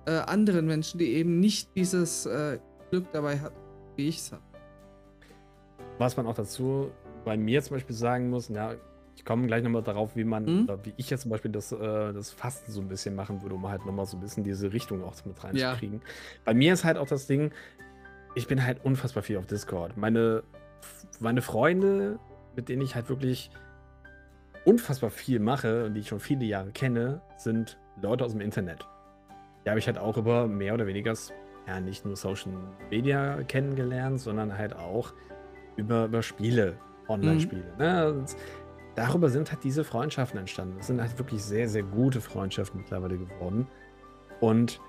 äh, anderen Menschen, die eben nicht dieses äh, Glück dabei hatten, wie ich es habe. Was man auch dazu bei mir zum Beispiel sagen muss, ja, ich komme gleich nochmal darauf, wie man, Mhm. wie ich jetzt zum Beispiel das, äh, das Fasten so ein bisschen machen würde, um halt nochmal so ein bisschen diese Richtung auch mit reinzukriegen. Bei mir ist halt auch das Ding, ich bin halt unfassbar viel auf Discord. Meine, meine Freunde, mit denen ich halt wirklich unfassbar viel mache und die ich schon viele Jahre kenne, sind Leute aus dem Internet. Die habe ich halt auch über mehr oder weniger, ja, nicht nur Social Media kennengelernt, sondern halt auch über, über Spiele, Online-Spiele. Ne? Darüber sind halt diese Freundschaften entstanden. Das sind halt wirklich sehr, sehr gute Freundschaften mittlerweile geworden. Und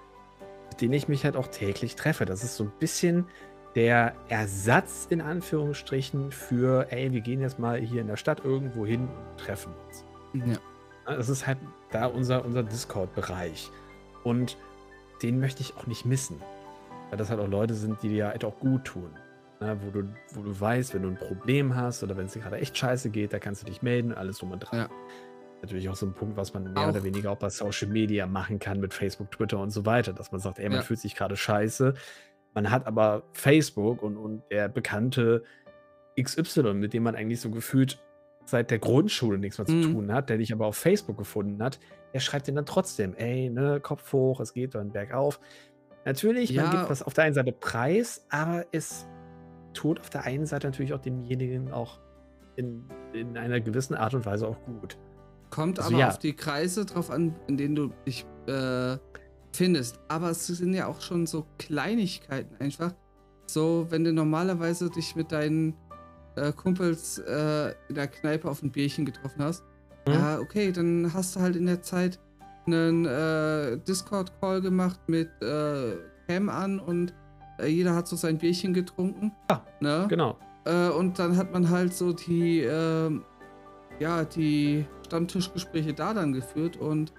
mit denen ich mich halt auch täglich treffe. Das ist so ein bisschen der Ersatz in Anführungsstrichen für, ey, wir gehen jetzt mal hier in der Stadt irgendwo hin und treffen uns. Ja. Das ist halt da unser, unser Discord-Bereich. Und den möchte ich auch nicht missen. Weil das halt auch Leute sind, die dir halt auch gut tun. Ne, wo, du, wo du weißt, wenn du ein Problem hast oder wenn es dir gerade echt scheiße geht, da kannst du dich melden, alles drum und dran. Ja. Natürlich auch so ein Punkt, was man mehr Auch. oder weniger auch bei Social Media machen kann mit Facebook, Twitter und so weiter, dass man sagt, ey, man Ja. fühlt sich gerade scheiße. Man hat aber Facebook und, und der bekannte XY, mit dem man eigentlich so gefühlt seit der Grundschule nichts mehr zu Mhm. tun hat, der dich aber auf Facebook gefunden hat, der schreibt dir dann trotzdem, ey, ne, Kopf hoch, es geht dann bergauf. Natürlich, man Ja. gibt was auf der einen Seite preis, aber es tut auf der einen Seite natürlich auch demjenigen auch in, in einer gewissen Art und Weise auch gut. Kommt Also aber ja. auf die Kreise drauf an, in denen du dich äh, findest. Aber es sind ja auch schon so Kleinigkeiten einfach. So, wenn du normalerweise dich mit deinen äh, Kumpels äh, in der Kneipe auf ein Bierchen getroffen hast, Mhm. ja, okay, dann hast du halt in der Zeit einen äh, Discord-Call gemacht mit äh, Cam an und jeder hat so sein Bierchen getrunken. Ja, ne? Genau. Äh, und dann hat man halt so die, ähm, ja, die Stammtischgespräche da dann geführt und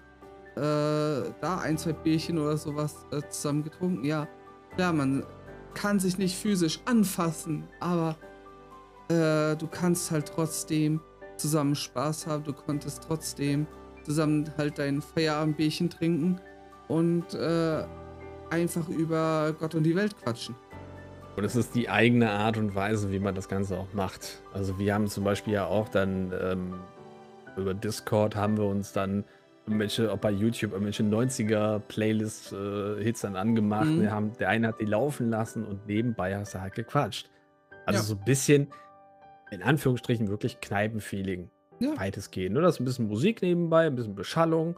äh, da ein, zwei Bierchen oder sowas äh, zusammen getrunken. Ja, klar, man kann sich nicht physisch anfassen, aber äh, du kannst halt trotzdem zusammen Spaß haben, du konntest trotzdem zusammen halt dein Feierabendbierchen trinken und äh, einfach über Gott und die Welt quatschen. Und es ist die eigene Art und Weise, wie man das Ganze auch macht. Also wir haben zum Beispiel ja auch dann ähm, über Discord haben wir uns dann irgendwelche, auch bei YouTube, irgendwelche 90er-Playlist-Hits dann angemacht. Mhm. Wir haben, der eine hat die laufen lassen und nebenbei hast du halt gequatscht. Also Ja. so ein bisschen, in Anführungsstrichen, wirklich Kneipenfeeling. Ja. Weitestgehend. Nur das ist ein bisschen Musik nebenbei, ein bisschen Beschallung.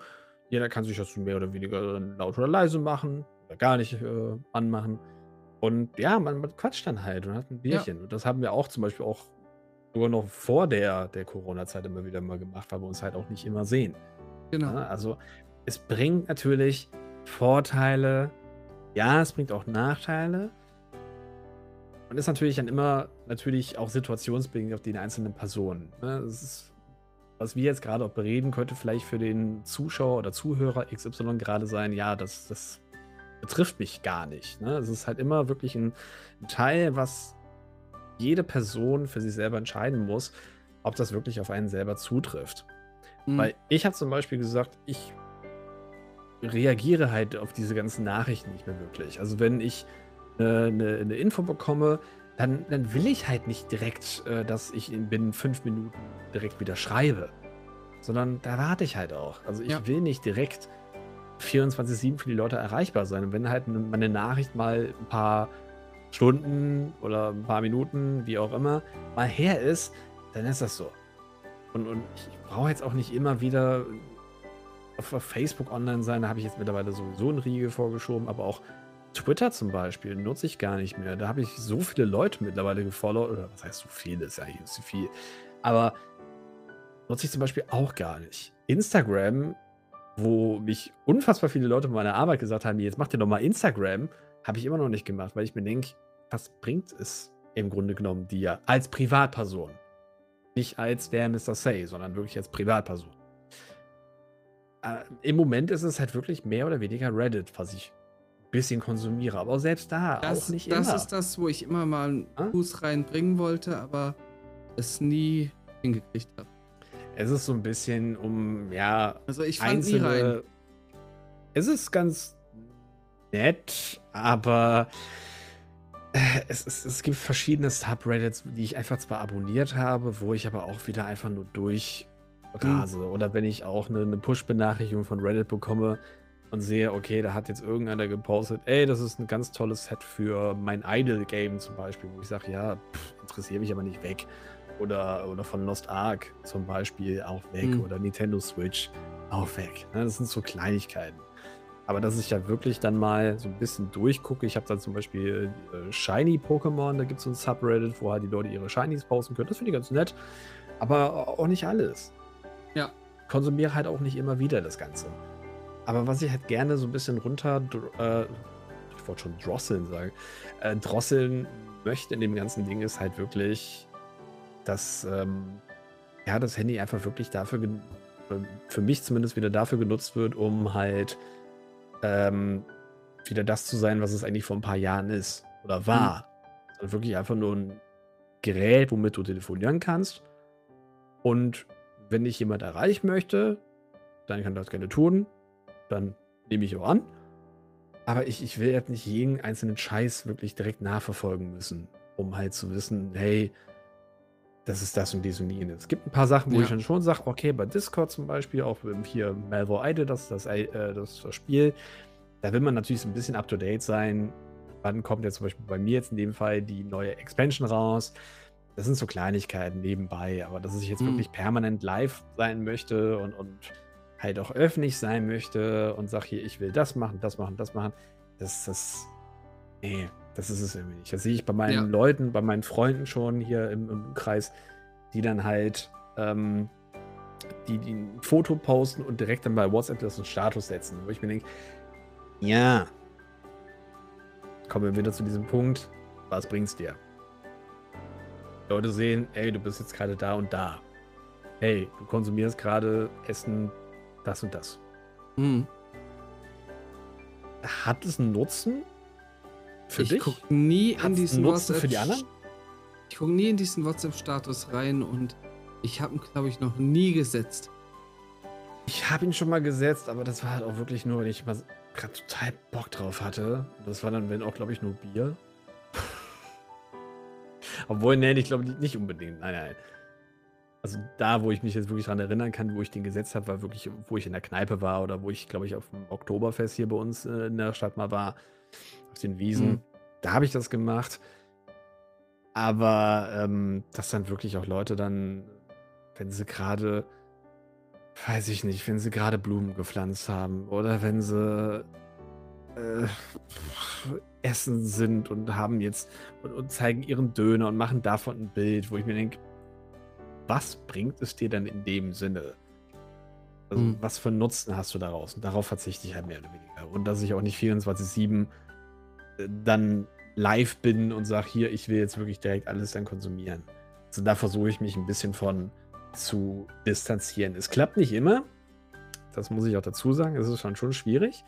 Jeder kann sich das mehr oder weniger laut oder leise machen oder gar nicht äh, anmachen. Und ja, man, man quatscht dann halt und hat ein Bierchen. Und das haben wir auch zum Beispiel auch sogar noch vor der, der Corona-Zeit immer wieder mal gemacht, weil wir uns halt auch nicht immer sehen. Genau. Ja, also es bringt natürlich Vorteile, ja, es bringt auch Nachteile. Und ist natürlich dann immer natürlich auch situationsbedingt auf den einzelnen Personen. Ne? Das ist, was wir jetzt gerade auch bereden, könnte vielleicht für den Zuschauer oder Zuhörer XY gerade sein, ja, das, das betrifft mich gar nicht. Ne? Es ist halt immer wirklich ein, Teil, was jede Person für sich selber entscheiden muss, ob das wirklich auf einen selber zutrifft. Mhm. Weil ich habe zum Beispiel gesagt, ich reagiere halt auf diese ganzen Nachrichten nicht mehr wirklich. Also wenn ich eine, eine, eine Info bekomme, dann, dann will ich halt nicht direkt, äh, dass ich in binnen fünf Minuten direkt wieder schreibe. Sondern da warte ich halt auch. Also ich Ja. will nicht direkt 24-7 für die Leute erreichbar sein. Und wenn halt eine- meine Nachricht mal ein paar Stunden oder ein paar Minuten, wie auch immer, mal her ist, dann ist das so. Und, und ich brauche jetzt auch nicht immer wieder auf, Facebook online sein. Da habe ich jetzt mittlerweile sowieso einen Riegel vorgeschoben, aber auch Twitter zum Beispiel nutze ich gar nicht mehr. Da habe ich so viele Leute mittlerweile gefollowt. Oder was heißt so viele? Ist ja nicht so viel. Aber nutze ich zum Beispiel auch gar nicht. Instagram, wo mich unfassbar viele Leute von meiner Arbeit gesagt haben, jetzt mach dir doch mal Instagram, habe ich immer noch nicht gemacht, weil ich mir denke, was bringt es im Grunde genommen dir als Privatperson? Nicht als der Mr. Say, sondern wirklich als Privatperson. Äh, Im Moment ist es halt wirklich mehr oder weniger Reddit, was ich ein bisschen konsumiere. Aber selbst da Das, auch nicht das immer. ist das, wo ich immer mal einen? Fuß reinbringen wollte, aber es nie hingekriegt habe. Es ist so ein bisschen um, ja, Also ich fand nie rein. einzelne. Es ist ganz nett, aber äh, es, es, es gibt verschiedene Subreddits, die ich einfach zwar abonniert habe, wo ich aber auch wieder einfach nur durchrase. Oder wenn ich auch eine, eine Push-Benachrichtigung von Reddit bekomme und sehe, okay, da hat jetzt irgendeiner gepostet, ey, das ist ein ganz tolles Set für mein Idle-Game zum Beispiel, wo ich sage, ja, pff, interessiert mich aber nicht weg. Oder, oder von Lost Ark zum Beispiel auch weg. Mhm. Oder Nintendo Switch auch weg. Ne, Das sind so Kleinigkeiten. Aber dass ich ja wirklich dann mal so ein bisschen durchgucke. Ich habe dann zum Beispiel äh, Shiny Pokémon, da gibt es so ein Subreddit, wo halt die Leute ihre Shinies posten können. Das finde ich ganz nett. Aber auch nicht alles. Ja. Konsumiere halt auch nicht immer wieder das Ganze. Aber was ich halt gerne so ein bisschen runter äh, ich wollte schon drosseln sagen. Äh, drosseln möchte in dem ganzen Ding ist halt wirklich, dass ähm, ja, das Handy einfach wirklich dafür, für mich zumindest wieder dafür genutzt wird, um halt ähm, wieder das zu sein, was es eigentlich vor ein paar Jahren ist oder war. Mhm. Also wirklich einfach nur ein Gerät, womit du telefonieren kannst. Und wenn ich jemand erreichen möchte, dann kann das gerne tun. Dann nehme ich auch an. Aber ich, ich will jetzt nicht jeden einzelnen Scheiß wirklich direkt nachverfolgen müssen, um halt zu wissen, hey, das ist das und dies und jenes. Es gibt ein paar Sachen, wo ja. ich dann schon sage, okay, bei Discord zum Beispiel, auch hier Malvo Idle, das, das, äh, das, das Spiel, da will man natürlich so ein bisschen up-to-date sein. Wann kommt jetzt zum Beispiel bei mir jetzt in dem Fall die neue Expansion raus? Das sind so Kleinigkeiten nebenbei, aber dass ich jetzt mhm. wirklich permanent live sein möchte und, und halt auch öffentlich sein möchte und sage hier, ich will das machen, das machen, das machen, das, das, nee, das ist es irgendwie nicht. Das sehe ich bei meinen ja. Leuten, bei meinen Freunden schon hier im, im Kreis, die dann halt ähm, die, die ein Foto posten und direkt dann bei WhatsApp das einen Status setzen. Wo ich mir denke, ja, kommen wir wieder zu diesem Punkt, was bringt's dir? Leute sehen, ey, du bist jetzt gerade da und da. Hey, du konsumierst gerade Essen, das und das. Hm. Hat es einen Nutzen? Für ich dich? Ich gucke nie Hat's in diesen WhatsApp. für die anderen? Ich gucke nie in diesen WhatsApp-Status rein und ich habe ihn, glaube ich, noch nie gesetzt. Ich habe ihn schon mal gesetzt, aber das war halt auch wirklich nur, wenn ich mal gerade total Bock drauf hatte. Das war dann, wenn auch, glaube ich, nur Bier. Obwohl, nee, ich glaube nicht unbedingt. Nein, nein. Also da, wo ich mich jetzt wirklich dran erinnern kann, wo ich den gesetzt habe, war wirklich, wo ich in der Kneipe war oder wo ich, glaube ich, auf dem Oktoberfest hier bei uns äh, in der Stadt mal war auf den Wiesen. Mhm. Da habe ich das gemacht. Aber ähm, dass dann wirklich auch Leute dann, wenn sie gerade, weiß ich nicht, wenn sie gerade Blumen gepflanzt haben oder wenn sie äh, essen sind und haben jetzt und, und, zeigen ihren Döner und machen davon ein Bild, wo ich mir denke, was bringt es dir denn in dem Sinne? Also, mhm. was für Nutzen hast du daraus? Und darauf verzichte ich halt mehr oder weniger. Und dass ich auch nicht 24-7 dann live bin und sage, hier, ich will jetzt wirklich direkt alles dann konsumieren. Also da versuche ich mich ein bisschen von zu distanzieren. Es klappt nicht immer. Das muss ich auch dazu sagen. Es ist schon, schon schwierig.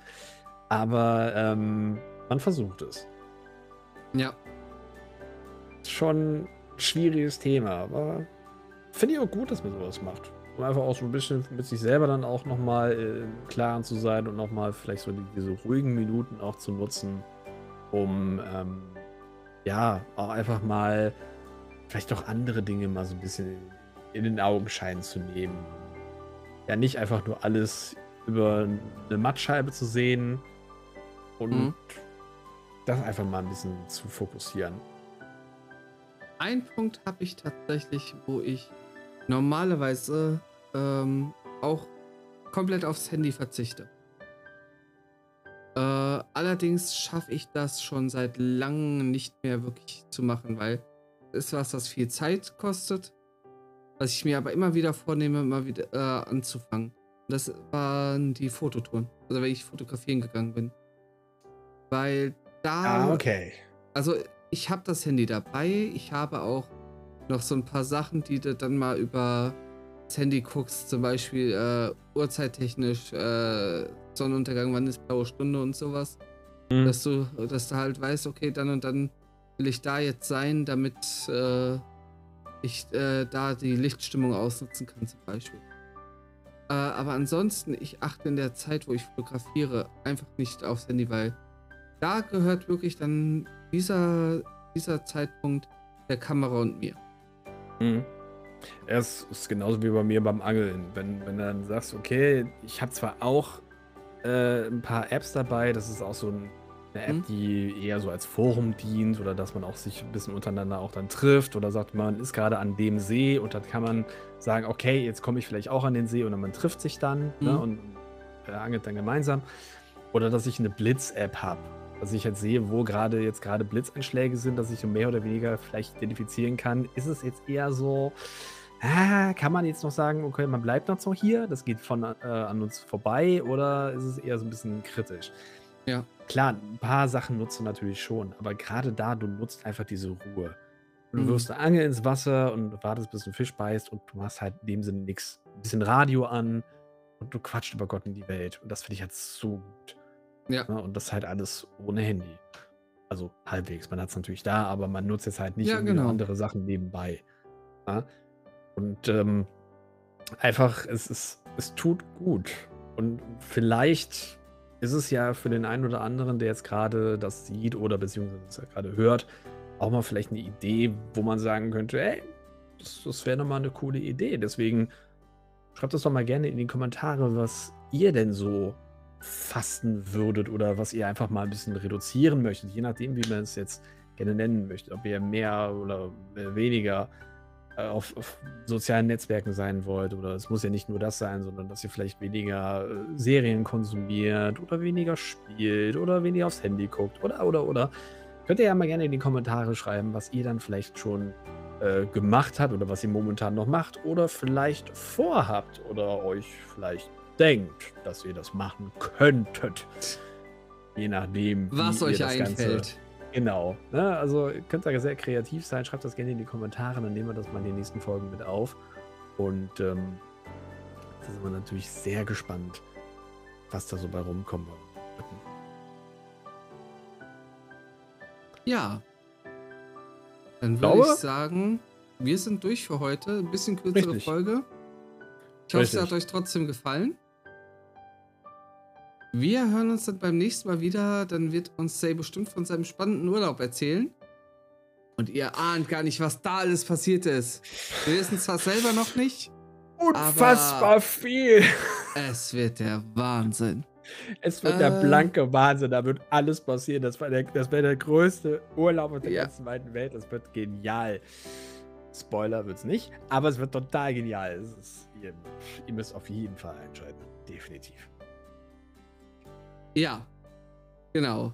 Aber ähm, man versucht es. Ja. Schon ein schwieriges Thema, aber finde ich auch gut, dass man sowas macht. Um einfach auch so ein bisschen mit sich selber dann auch nochmal äh, im Klaren zu sein und nochmal vielleicht so diese ruhigen Minuten auch zu nutzen, um ähm, ja auch einfach mal vielleicht auch andere Dinge mal so ein bisschen in den Augenschein zu nehmen. Ja, nicht einfach nur alles über eine Mattscheibe zu sehen und mhm. das einfach mal ein bisschen zu fokussieren. Ein Punkt habe ich tatsächlich, wo ich normalerweise ähm, auch komplett aufs Handy verzichte. Äh, allerdings schaffe ich das schon seit langem nicht mehr wirklich zu machen, weil es ist was, was viel Zeit kostet, was ich mir aber immer wieder vornehme, mal wieder äh, anzufangen. Das waren die Fototouren, also wenn ich fotografieren gegangen bin. Weil da. Ah, okay. Also ich habe das Handy dabei, ich habe auch noch so ein paar Sachen, die du dann mal über das Handy guckst, zum Beispiel äh, uhrzeittechnisch, äh, Sonnenuntergang, wann ist blaue Stunde und sowas. Mhm. Dass du, dass du halt weißt, okay, dann und dann will ich da jetzt sein, damit äh, ich äh, da die Lichtstimmung ausnutzen kann, zum Beispiel. Äh, aber ansonsten, ich achte in der Zeit, wo ich fotografiere, einfach nicht aufs Handy, weil da gehört wirklich dann dieser, dieser Zeitpunkt der Kamera und mir. Mhm. Es ist genauso wie bei mir beim Angeln. Wenn, wenn du dann sagst, okay, ich habe zwar auch äh, ein paar Apps dabei. Das ist auch so ein, eine App, mhm. die eher so als Forum dient oder dass man auch sich ein bisschen untereinander auch dann trifft oder sagt, man ist gerade an dem See und dann kann man sagen, okay, jetzt komme ich vielleicht auch an den See und man trifft sich dann ne, mhm. ne, und äh, angelt dann gemeinsam. Oder dass ich eine Blitz-App habe, dass ich jetzt sehe, wo gerade jetzt gerade Blitzeinschläge sind, dass ich so mehr oder weniger vielleicht identifizieren kann. Ist es jetzt eher so, ah, kann man jetzt noch sagen, okay, man bleibt noch so hier, das geht von äh, an uns vorbei, oder ist es eher so ein bisschen kritisch? Ja. Klar, ein paar Sachen nutzt du natürlich schon, aber gerade da, du nutzt einfach diese Ruhe. Du Mhm. wirfst eine Angel ins Wasser und wartest, bis ein Fisch beißt und du machst halt in dem Sinne nichts. Ein bisschen Radio an und du quatscht über Gott in die Welt. Und das finde ich halt so gut. Ja. Ne? Und das halt alles ohne Handy. Also halbwegs. Man hat es natürlich da, aber man nutzt jetzt halt nicht Ja, genau. andere Sachen nebenbei. Ja? Und ähm, einfach, es, ist, es tut gut. Und vielleicht ist es ja für den einen oder anderen, der jetzt gerade das sieht oder beziehungsweise ja gerade hört, auch mal vielleicht eine Idee, wo man sagen könnte, ey, das, das wäre nochmal eine coole Idee. Deswegen schreibt das doch mal gerne in die Kommentare, was ihr denn so fasten würdet oder was ihr einfach mal ein bisschen reduzieren möchtet, je nachdem, wie man es jetzt gerne nennen möchte. Ob ihr mehr oder weniger äh, auf, auf sozialen Netzwerken sein wollt oder es muss ja nicht nur das sein, sondern dass ihr vielleicht weniger äh, Serien konsumiert oder weniger spielt oder weniger aufs Handy guckt oder oder oder. Könnt ihr ja mal gerne in die Kommentare schreiben, was ihr dann vielleicht schon äh, gemacht habt oder was ihr momentan noch macht oder vielleicht vorhabt oder euch vielleicht denkt, dass ihr das machen könntet. Je nachdem, wie Was ihr euch das Ganze einfällt. Genau. Ne? Also ihr könnt da sehr kreativ sein. Schreibt das gerne in die Kommentare, dann nehmen wir das mal in den nächsten Folgen mit auf. Und ähm, da sind wir natürlich sehr gespannt, was da so bei rumkommen wird. Ja. Dann würde ich sagen, wir sind durch für heute. Ein bisschen kürzere Richtig. Folge. Ich hoffe, es Richtig. hat euch trotzdem gefallen. Wir hören uns dann beim nächsten Mal wieder. Dann wird uns Say bestimmt von seinem spannenden Urlaub erzählen. Und ihr ahnt gar nicht, was da alles passiert ist. Wir wissen zwar selber noch nicht, Unfassbar viel! es wird der Wahnsinn. Es wird der Äh. blanke Wahnsinn. Da wird alles passieren. Das war der, das wäre der größte Urlaub auf der Ja. ganzen weiten Welt. Das wird genial. Spoiler wird es nicht, aber es wird total genial. Es ist, ihr, ihr müsst auf jeden Fall einschalten. Definitiv. Ja, genau.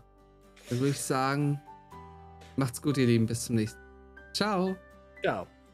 Dann würde ich sagen, macht's gut, ihr Lieben. Bis zum nächsten Mal. Ciao. Ja.